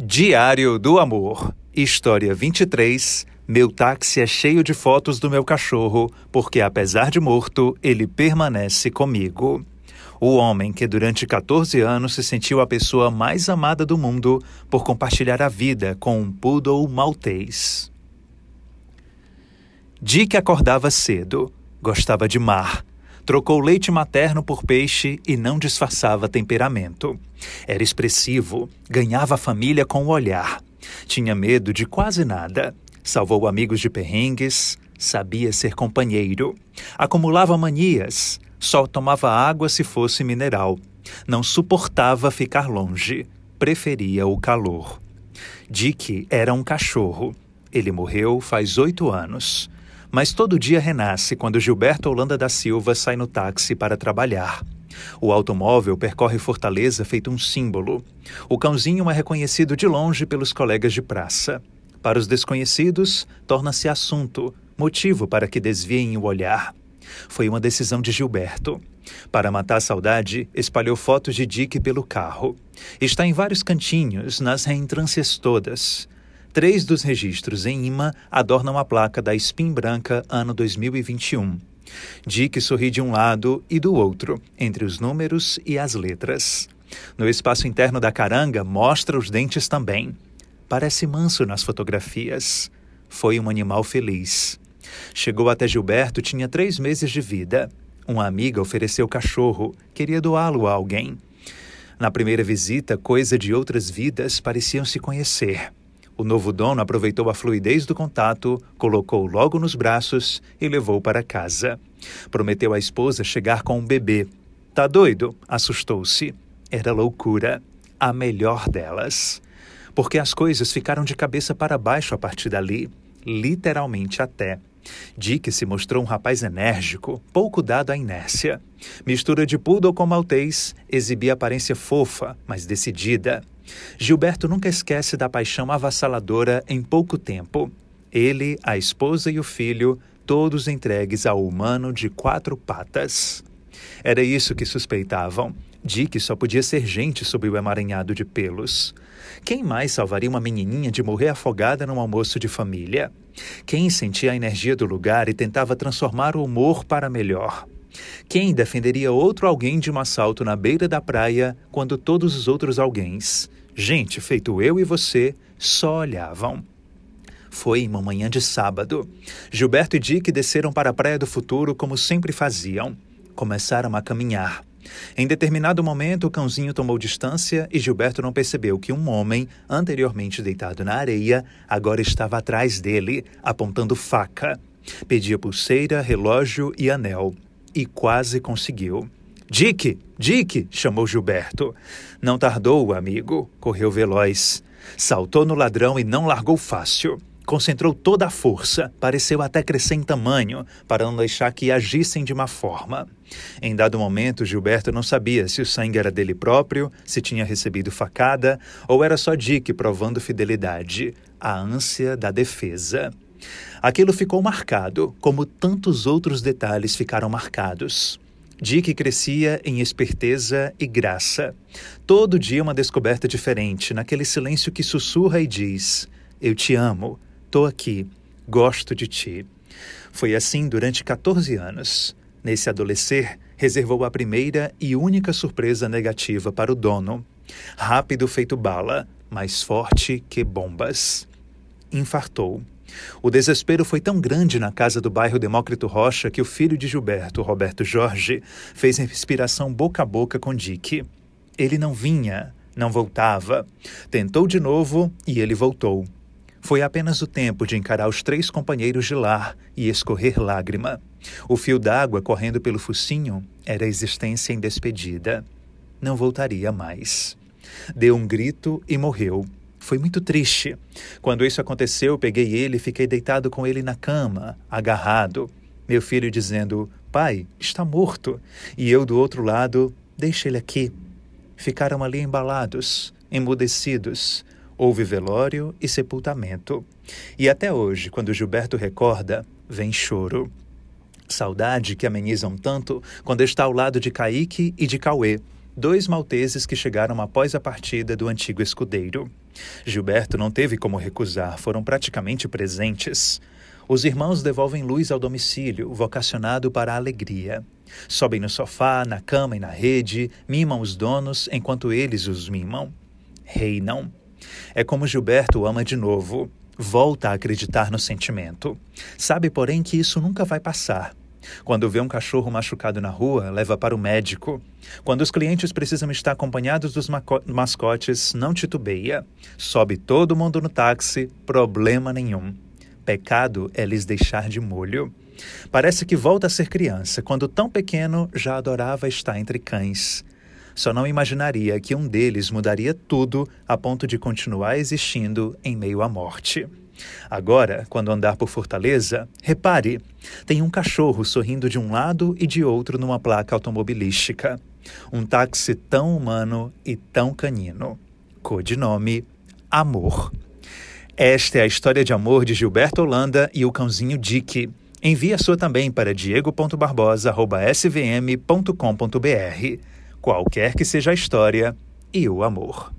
Diário do Amor, História 23. Meu táxi é cheio de fotos do meu cachorro, porque apesar de morto, ele permanece comigo. O homem que durante 14 anos se sentiu a pessoa mais amada do mundo por compartilhar a vida com um poodle maltês. Dick acordava cedo, gostava de mar, Trocou leite materno por peixe e não disfarçava temperamento. Era expressivo, ganhava a família com o olhar. Tinha medo de quase nada. Salvou amigos de perrengues, sabia ser companheiro. Acumulava manias, só tomava água se fosse mineral. Não suportava ficar longe, preferia o calor. Dick era um cachorro. Ele morreu faz oito anos mas todo dia renasce quando Gilberto Holanda da Silva sai no táxi para trabalhar. O automóvel percorre Fortaleza feito um símbolo. O cãozinho é reconhecido de longe pelos colegas de praça. Para os desconhecidos, torna-se assunto, motivo para que desviem o olhar. Foi uma decisão de Gilberto. Para matar a saudade, espalhou fotos de Dick pelo carro. Está em vários cantinhos, nas reentrâncias todas. Três dos registros em imã adornam a placa da Spin Branca ano 2021. Dick sorri de um lado e do outro, entre os números e as letras. No espaço interno da caranga, mostra os dentes também. Parece manso nas fotografias. Foi um animal feliz. Chegou até Gilberto, tinha três meses de vida. Uma amiga ofereceu cachorro, queria doá-lo a alguém. Na primeira visita, coisa de outras vidas pareciam se conhecer. O novo dono aproveitou a fluidez do contato, colocou logo nos braços e levou para casa. Prometeu à esposa chegar com um bebê. Tá doido? Assustou-se. Era loucura. A melhor delas. Porque as coisas ficaram de cabeça para baixo a partir dali. Literalmente até. Dick se mostrou um rapaz enérgico, pouco dado à inércia. Mistura de poodle com maltês, exibia aparência fofa, mas decidida. Gilberto nunca esquece da paixão avassaladora em pouco tempo. Ele, a esposa e o filho, todos entregues ao humano de quatro patas. Era isso que suspeitavam. Dick só podia ser gente sob o emaranhado de pelos. Quem mais salvaria uma menininha de morrer afogada num almoço de família? Quem sentia a energia do lugar e tentava transformar o humor para melhor? Quem defenderia outro alguém de um assalto na beira da praia quando todos os outros alguéns, gente feito eu e você, só olhavam? Foi uma manhã de sábado. Gilberto e Dick desceram para a Praia do Futuro como sempre faziam. Começaram a caminhar. Em determinado momento, o cãozinho tomou distância e Gilberto não percebeu que um homem, anteriormente deitado na areia, agora estava atrás dele, apontando faca. Pedia pulseira, relógio e anel. E quase conseguiu. Dick! Dick! chamou Gilberto. Não tardou, amigo. Correu veloz. Saltou no ladrão e não largou fácil concentrou toda a força, pareceu até crescer em tamanho, para não deixar que agissem de má forma. Em dado momento, Gilberto não sabia se o sangue era dele próprio, se tinha recebido facada, ou era só Dick provando fidelidade, a ânsia da defesa. Aquilo ficou marcado, como tantos outros detalhes ficaram marcados. Dick crescia em esperteza e graça. Todo dia uma descoberta diferente, naquele silêncio que sussurra e diz: Eu te amo, Tô aqui, gosto de ti. Foi assim durante 14 anos. Nesse adolescer, reservou a primeira e única surpresa negativa para o dono. Rápido feito bala, mais forte que bombas. Infartou. O desespero foi tão grande na casa do bairro Demócrito Rocha que o filho de Gilberto, Roberto Jorge, fez respiração boca a boca com Dick. Ele não vinha, não voltava. Tentou de novo e ele voltou. Foi apenas o tempo de encarar os três companheiros de lar e escorrer lágrima. O fio d'água correndo pelo focinho era a existência em despedida. Não voltaria mais. Deu um grito e morreu. Foi muito triste. Quando isso aconteceu, peguei ele e fiquei deitado com ele na cama, agarrado. Meu filho dizendo: Pai, está morto. E eu do outro lado: Deixa ele aqui. Ficaram ali embalados, emudecidos, Houve velório e sepultamento. E até hoje, quando Gilberto recorda, vem choro. Saudade que ameniza um tanto quando está ao lado de Caíque e de Cauê, dois malteses que chegaram após a partida do antigo escudeiro. Gilberto não teve como recusar, foram praticamente presentes. Os irmãos devolvem luz ao domicílio, vocacionado para a alegria. Sobem no sofá, na cama e na rede, mimam os donos enquanto eles os mimam. Reinam. É como Gilberto ama de novo. Volta a acreditar no sentimento. Sabe, porém, que isso nunca vai passar. Quando vê um cachorro machucado na rua, leva para o médico. Quando os clientes precisam estar acompanhados dos mascotes, não titubeia. Sobe todo mundo no táxi, problema nenhum. Pecado é lhes deixar de molho. Parece que volta a ser criança, quando tão pequeno já adorava estar entre cães. Só não imaginaria que um deles mudaria tudo a ponto de continuar existindo em meio à morte. Agora, quando andar por Fortaleza, repare: tem um cachorro sorrindo de um lado e de outro numa placa automobilística. Um táxi tão humano e tão canino. Codinome: Amor. Esta é a história de amor de Gilberto Holanda e o cãozinho Dick. Envie a sua também para diego.barbosa.svm.com.br. Qualquer que seja a história e o amor.